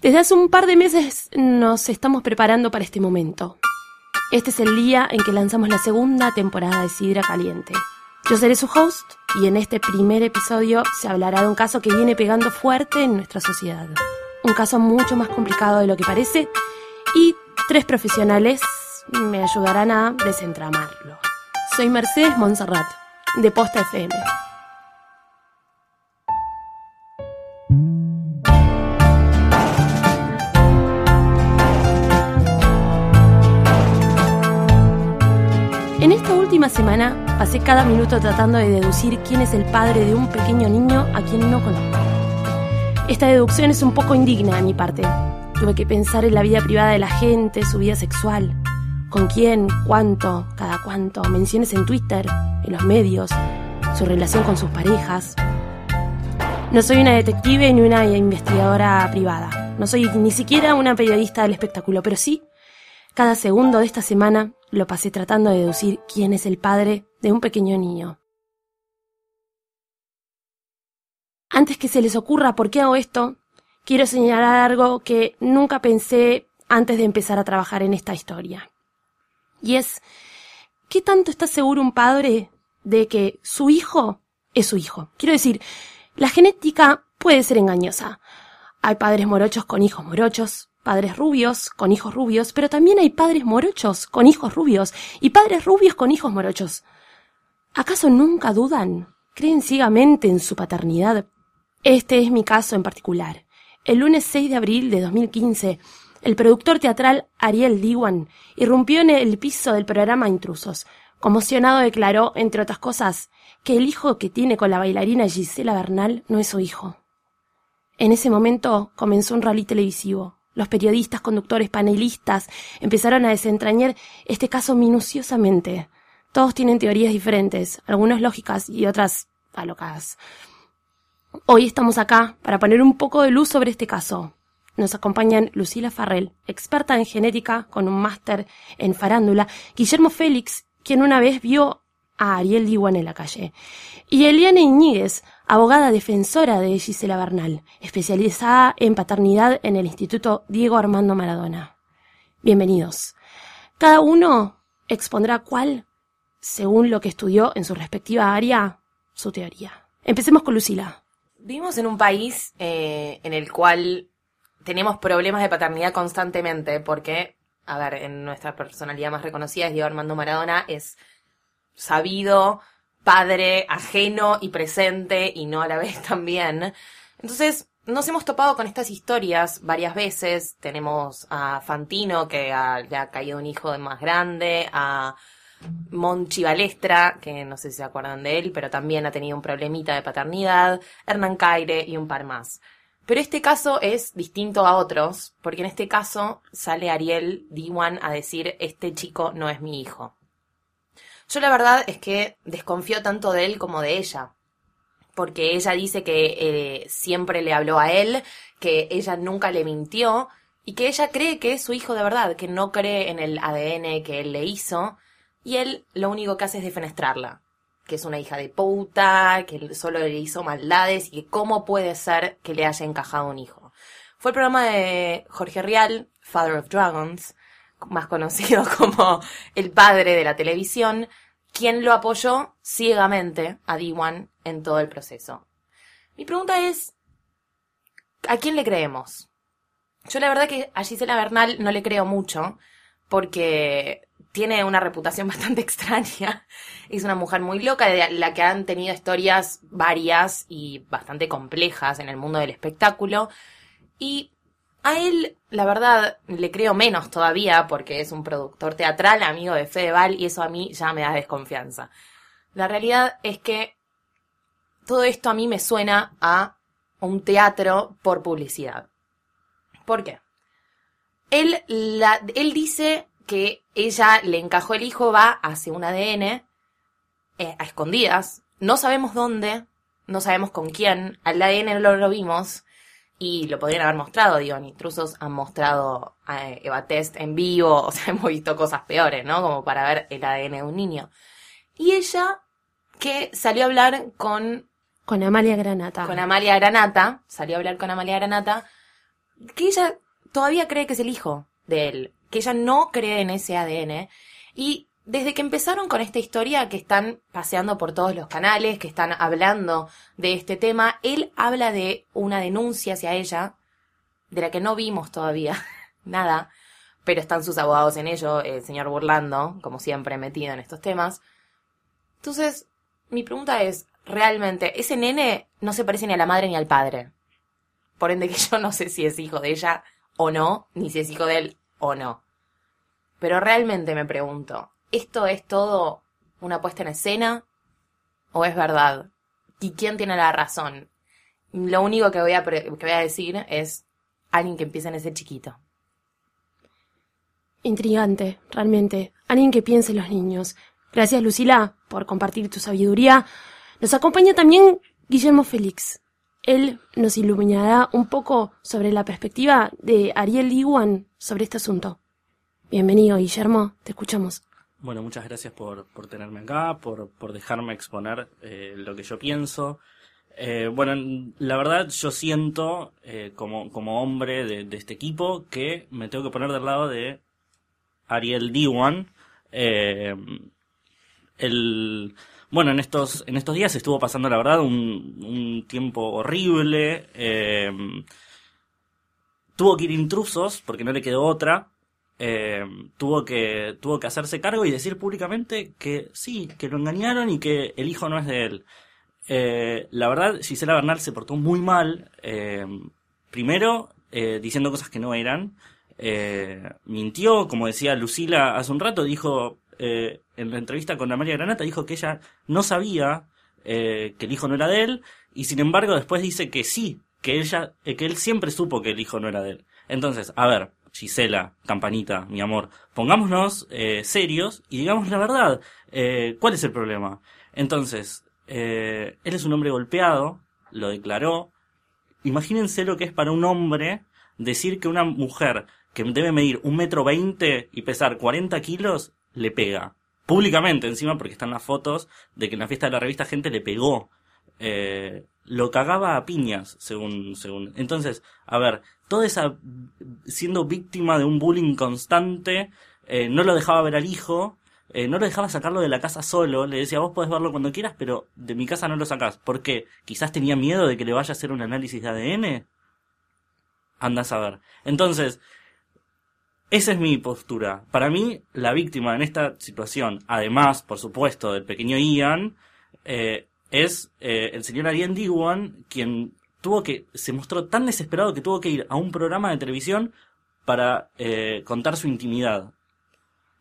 Desde hace un par de meses nos estamos preparando para este momento. Este es el día en que lanzamos la segunda temporada de Sidra Caliente. Yo seré su host y en este primer episodio se hablará de un caso que viene pegando fuerte en nuestra sociedad. Un caso mucho más complicado de lo que parece y tres profesionales me ayudarán a desentramarlo. Soy Mercedes Monserrat, de Posta FM. Semana pasé cada minuto tratando de deducir quién es el padre de un pequeño niño a quien no conozco. Esta deducción es un poco indigna de mi parte. Tuve que pensar en la vida privada de la gente, su vida sexual, con quién, cuánto, cada cuánto, menciones en Twitter, en los medios, su relación con sus parejas. No soy una detective ni una investigadora privada. No soy ni siquiera una periodista del espectáculo, pero sí, cada segundo de esta semana lo pasé tratando de deducir quién es el padre de un pequeño niño. Antes que se les ocurra por qué hago esto, quiero señalar algo que nunca pensé antes de empezar a trabajar en esta historia. Y es, ¿qué tanto está seguro un padre de que su hijo es su hijo? Quiero decir, la genética puede ser engañosa. Hay padres morochos con hijos morochos, padres rubios con hijos rubios, pero también hay padres morochos con hijos rubios y padres rubios con hijos morochos. ¿Acaso nunca dudan? ¿Creen ciegamente en su paternidad? Este es mi caso en particular. El lunes 6 de abril de 2015, el productor teatral Ariel Diwan irrumpió en el piso del programa Intrusos. Conmocionado declaró, entre otras cosas, que el hijo que tiene con la bailarina Gisela Bernal no es su hijo. En ese momento comenzó un rally televisivo. Los periodistas, conductores, panelistas empezaron a desentrañar este caso minuciosamente. Todos tienen teorías diferentes, algunas lógicas y otras alocadas. Hoy estamos acá para poner un poco de luz sobre este caso. Nos acompañan Lucila Farrell, experta en genética con un máster en farándula, Guillermo Félix, quien una vez vio a Ariel Diwan en la calle, y Eliana Iñiguez, abogada defensora de Gisela Bernal, especializada en paternidad en el Instituto Diego Armando Maradona. Bienvenidos. Cada uno expondrá cuál, según lo que estudió en su respectiva área, su teoría. Empecemos con Lucila. Vivimos en un país eh, en el cual tenemos problemas de paternidad constantemente, porque, a ver, en nuestra personalidad más reconocida es Diego Armando Maradona, es sabido padre ajeno y presente y no a la vez también. Entonces, nos hemos topado con estas historias varias veces. Tenemos a Fantino, que le ha caído un hijo de más grande, a Monchi Balestra, que no sé si se acuerdan de él, pero también ha tenido un problemita de paternidad, Hernán Caire y un par más. Pero este caso es distinto a otros, porque en este caso sale Ariel Diwan a decir, este chico no es mi hijo. Yo la verdad es que desconfío tanto de él como de ella. Porque ella dice que eh, siempre le habló a él, que ella nunca le mintió y que ella cree que es su hijo de verdad, que no cree en el ADN que él le hizo y él lo único que hace es defenestrarla, que es una hija de puta, que solo le hizo maldades y que cómo puede ser que le haya encajado un hijo. Fue el programa de Jorge Rial, Father of Dragons, más conocido como el padre de la televisión, quien lo apoyó ciegamente a Diwan en todo el proceso. Mi pregunta es, ¿a quién le creemos? Yo la verdad que a Gisela Bernal no le creo mucho, porque tiene una reputación bastante extraña. Es una mujer muy loca, de la que han tenido historias varias y bastante complejas en el mundo del espectáculo. Y a él, la verdad, le creo menos todavía porque es un productor teatral, amigo de Fedeval, y eso a mí ya me da desconfianza. La realidad es que todo esto a mí me suena a un teatro por publicidad. ¿Por qué? Él, la, él dice que ella le encajó el hijo, va, hace un ADN eh, a escondidas. No sabemos dónde, no sabemos con quién. Al ADN no lo vimos y lo podrían haber mostrado, digo, en Intrusos han mostrado a eh, Eva Test en vivo, o sea, hemos visto cosas peores, ¿no? Como para ver el ADN de un niño. Y ella, que salió a hablar con... Con Amalia Granata. Con Amalia Granata, salió a hablar con Amalia Granata, que ella todavía cree que es el hijo de él, que ella no cree en ese ADN. Y desde que empezaron con esta historia que están paseando por todos los canales, que están hablando de este tema, él habla de una denuncia hacia ella, de la que no vimos todavía nada, pero están sus abogados en ello, el señor Burlando, como siempre metido en estos temas. Entonces, mi pregunta es, realmente, ese nene no se parece ni a la madre ni al padre. Por ende que yo no sé si es hijo de ella o no, ni si es hijo de él o no. Pero realmente me pregunto, ¿esto es todo una puesta en escena o es verdad? ¿Y quién tiene la razón? Lo único que voy a, que voy a decir es alguien que empiece en ese chiquito. Intrigante, realmente. Alguien que piense en los niños. Gracias, Lucila, por compartir tu sabiduría. Nos acompaña también Guillermo Félix. Él nos iluminará un poco sobre la perspectiva de Ariel Iguan sobre este asunto. Bienvenido, Guillermo, te escuchamos. Bueno, muchas gracias por, por tenerme acá, por, por dejarme exponer eh, lo que yo pienso. Eh, bueno, la verdad yo siento eh, como, como hombre de, de, este equipo que me tengo que poner del lado de Ariel Diwan. Eh, el, bueno, en estos, en estos días estuvo pasando, la verdad, un, un tiempo horrible. Tuvo que ir intrusos porque no le quedó otra. Eh, tuvo que tuvo que hacerse cargo y decir públicamente que sí, que lo engañaron y que el hijo no es de él. Eh, la verdad, Gisela Bernal se portó muy mal. Eh, primero, eh, diciendo cosas que no eran. Eh, mintió, como decía Lucila hace un rato, dijo eh, en la entrevista con la María Granata, dijo que ella no sabía que el hijo no era de él, y sin embargo después dice que sí, que ella, que él siempre supo que el hijo no era de él. Entonces, a ver, Gisela, campanita, mi amor, pongámonos eh, serios y digamos la verdad. Eh, ¿Cuál es el problema? Entonces, eh, él es un hombre golpeado, lo declaró. Imagínense lo que es para un hombre decir que una mujer que debe medir un metro veinte y pesar 40 kilos, le pega. Públicamente encima, porque están las fotos de que en la fiesta de la revista gente le pegó. Eh, lo cagaba a piñas, según, según. Entonces, a ver, toda esa, siendo víctima de un bullying constante, eh, no lo dejaba ver al hijo, eh, no lo dejaba sacarlo de la casa solo, le decía, vos podés verlo cuando quieras, pero de mi casa no lo sacás. ¿Por qué? Quizás tenía miedo de que le vaya a hacer un análisis de ADN. Anda a saber. Entonces, esa es mi postura. Para mí, la víctima en esta situación, además, por supuesto, del pequeño Ian, eh, es eh, el señor Ariel Diwan, quien tuvo que, se mostró tan desesperado que tuvo que ir a un programa de televisión para eh, contar su intimidad.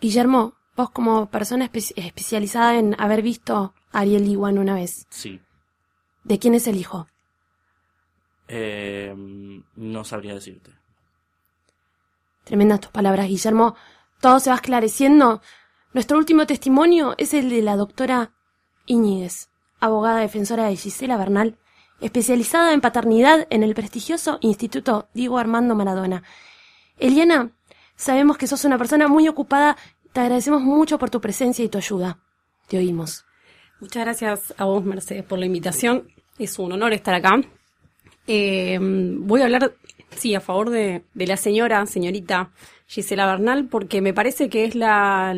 Guillermo, vos como persona espe especializada en haber visto a Ariel Diwan una vez. Sí. ¿De quién es el hijo? Eh, no sabría decirte. Tremendas tus palabras, Guillermo. Todo se va esclareciendo. Nuestro último testimonio es el de la doctora Iñiguez, abogada defensora de Gisela Bernal, especializada en paternidad en el prestigioso Instituto Diego Armando Maradona. Eliana, sabemos que sos una persona muy ocupada. Te agradecemos mucho por tu presencia y tu ayuda. Te oímos. Muchas gracias a vos, Mercedes, por la invitación. Es un honor estar acá. Eh, voy a hablar, sí, a favor de, de, la señora, señorita Gisela Bernal, porque me parece que es la,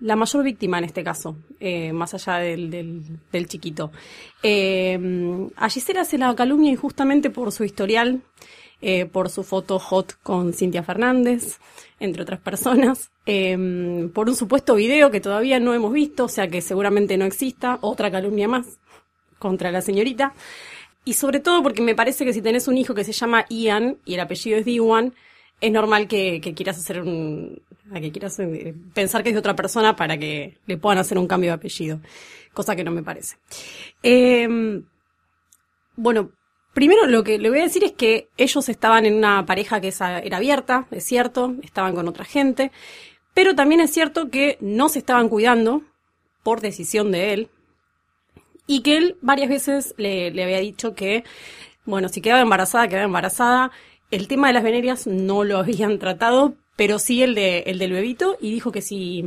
la mayor víctima en este caso, eh, más allá del, del, del chiquito. Eh, a Gisela se la calumnia injustamente por su historial, eh, por su foto hot con Cintia Fernández, entre otras personas, eh, por un supuesto video que todavía no hemos visto, o sea que seguramente no exista, otra calumnia más contra la señorita. Y sobre todo porque me parece que si tenés un hijo que se llama Ian y el apellido es Diwan, es normal que, que quieras hacer un, que quieras eh, pensar que es de otra persona para que le puedan hacer un cambio de apellido, cosa que no me parece. Eh, bueno, primero lo que le voy a decir es que ellos estaban en una pareja que era abierta, es cierto, estaban con otra gente, pero también es cierto que no se estaban cuidando por decisión de él, y que él varias veces le, le, había dicho que, bueno, si quedaba embarazada, quedaba embarazada. El tema de las venerias no lo habían tratado, pero sí el, de, el del bebito, y dijo que si,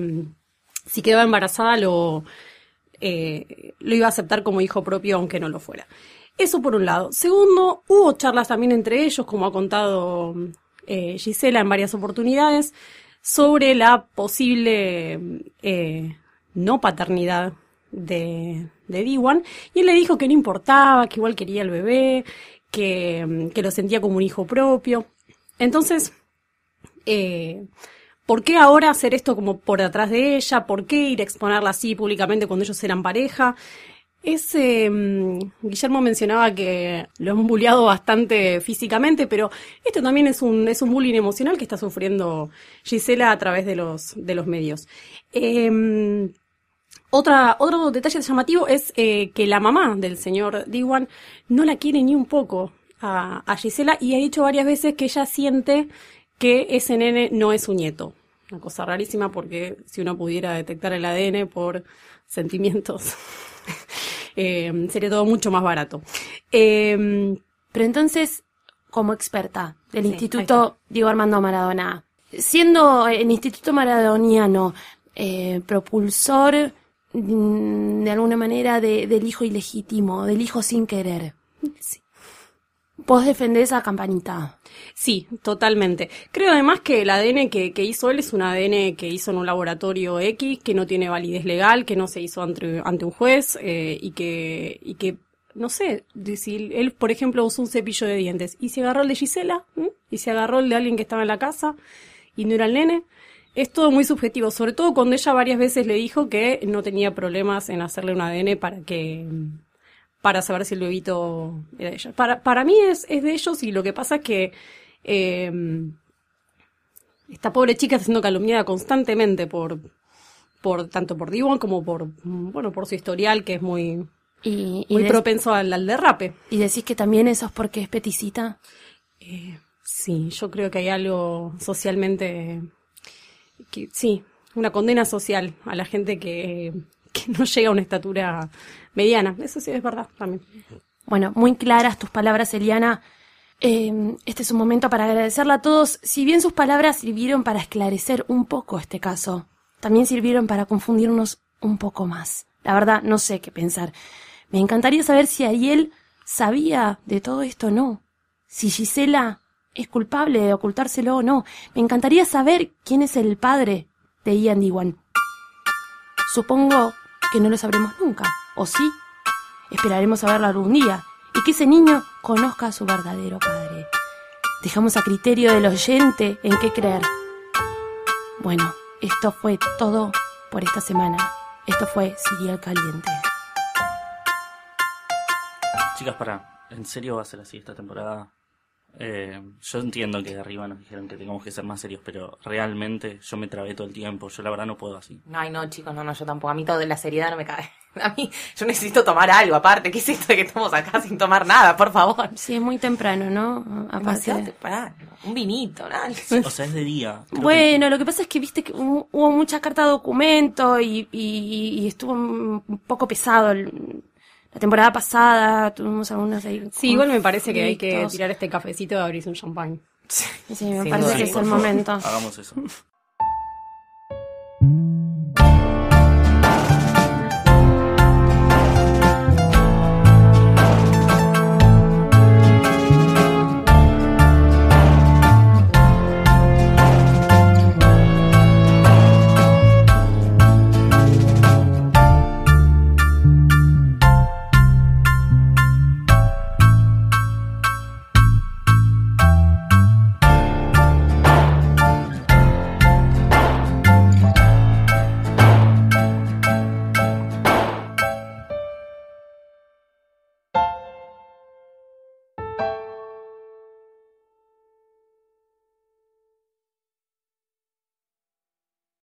si quedaba embarazada lo, eh, lo iba a aceptar como hijo propio, aunque no lo fuera. Eso por un lado. Segundo, hubo charlas también entre ellos, como ha contado eh, Gisela en varias oportunidades, sobre la posible eh, no paternidad de, de Diwan. Y él le dijo que no importaba, que igual quería el bebé, que, que lo sentía como un hijo propio. Entonces, eh, ¿por qué ahora hacer esto como por detrás de ella? ¿Por qué ir a exponerla así públicamente cuando ellos eran pareja? Ese, Guillermo mencionaba que lo han bulleado bastante físicamente, pero esto también es un, es un bullying emocional que está sufriendo Gisela a través de los, de los medios. Eh, otra, otro detalle llamativo es eh, que la mamá del señor Diwan no la quiere ni un poco a, a Gisela y ha dicho varias veces que ella siente que ese nene no es su nieto. Una cosa rarísima porque si uno pudiera detectar el ADN por sentimientos, eh, sería todo mucho más barato. Eh, Pero entonces, como experta del Sí, Instituto Diego Armando Maradona, siendo el Instituto Maradoniano eh, propulsor de alguna manera de- del hijo ilegítimo, del hijo sin querer, vos defendés a Campanita. Sí, totalmente. Creo además que el ADN que, que hizo él es un ADN que hizo en un laboratorio X, que no tiene validez legal, que no se hizo ante, ante un juez eh, y que, y que, no sé, de si él, por ejemplo, usó un cepillo de dientes y se agarró el de Gisela y se agarró el de alguien que estaba en la casa y no era el nene. Es todo muy subjetivo, sobre todo cuando ella varias veces le dijo que no tenía problemas en hacerle un ADN para que para saber si el bebito era de ella. Para, para mí es, es de ellos y lo que pasa es que eh, esta pobre chica está siendo calumniada constantemente por, por tanto por Diwan como por bueno por su historial que es muy Y, muy propenso al, al derrape. y decís que también eso es porque es peticita. Sí, yo creo que hay algo socialmente sí, una condena social a la gente que, que no llega a una estatura mediana. Eso sí es verdad también. Bueno, muy claras tus palabras, Eliana. Eh, este es un momento para agradecerle a todos. Si bien sus palabras sirvieron para esclarecer un poco este caso, también sirvieron para confundirnos un poco más. La verdad, no sé qué pensar. Me encantaría saber si Ariel sabía de todo esto o no. Si Gisela es culpable de ocultárselo o no. Me encantaría saber quién es el padre de Ian Diwan. Supongo que no lo sabremos nunca, ¿o sí? Esperaremos a verlo algún día y que ese niño conozca a su verdadero padre. Dejamos a criterio del oyente en qué creer. Bueno, esto fue todo por esta semana. Esto fue Serial Caliente. Chicas, para, ¿en serio va a ser así esta temporada? Eh, yo entiendo que de arriba nos dijeron que tengamos que ser más serios, pero realmente yo me trabé todo el tiempo. Yo la verdad no puedo así. Ay, no, chicos, no, no, yo tampoco. A mí todo de la seriedad no me cae. A mí, yo necesito tomar algo aparte. ¿Qué es esto de que estamos acá sin tomar nada, por favor? Sí, es muy temprano, ¿no? Aparte. Temprano. Un vinito, nada. O sea, es de día. Creo que- Bueno, lo que pasa es que viste que hu- hubo mucha carta documento y, y, y estuvo un poco pesado. el- la temporada pasada tuvimos algunos ahí. Sí, igual me parece que hay que tirar este cafecito y abrirse un champán. Sí, me Sin parece duda. que es el favor. momento. Hagamos eso.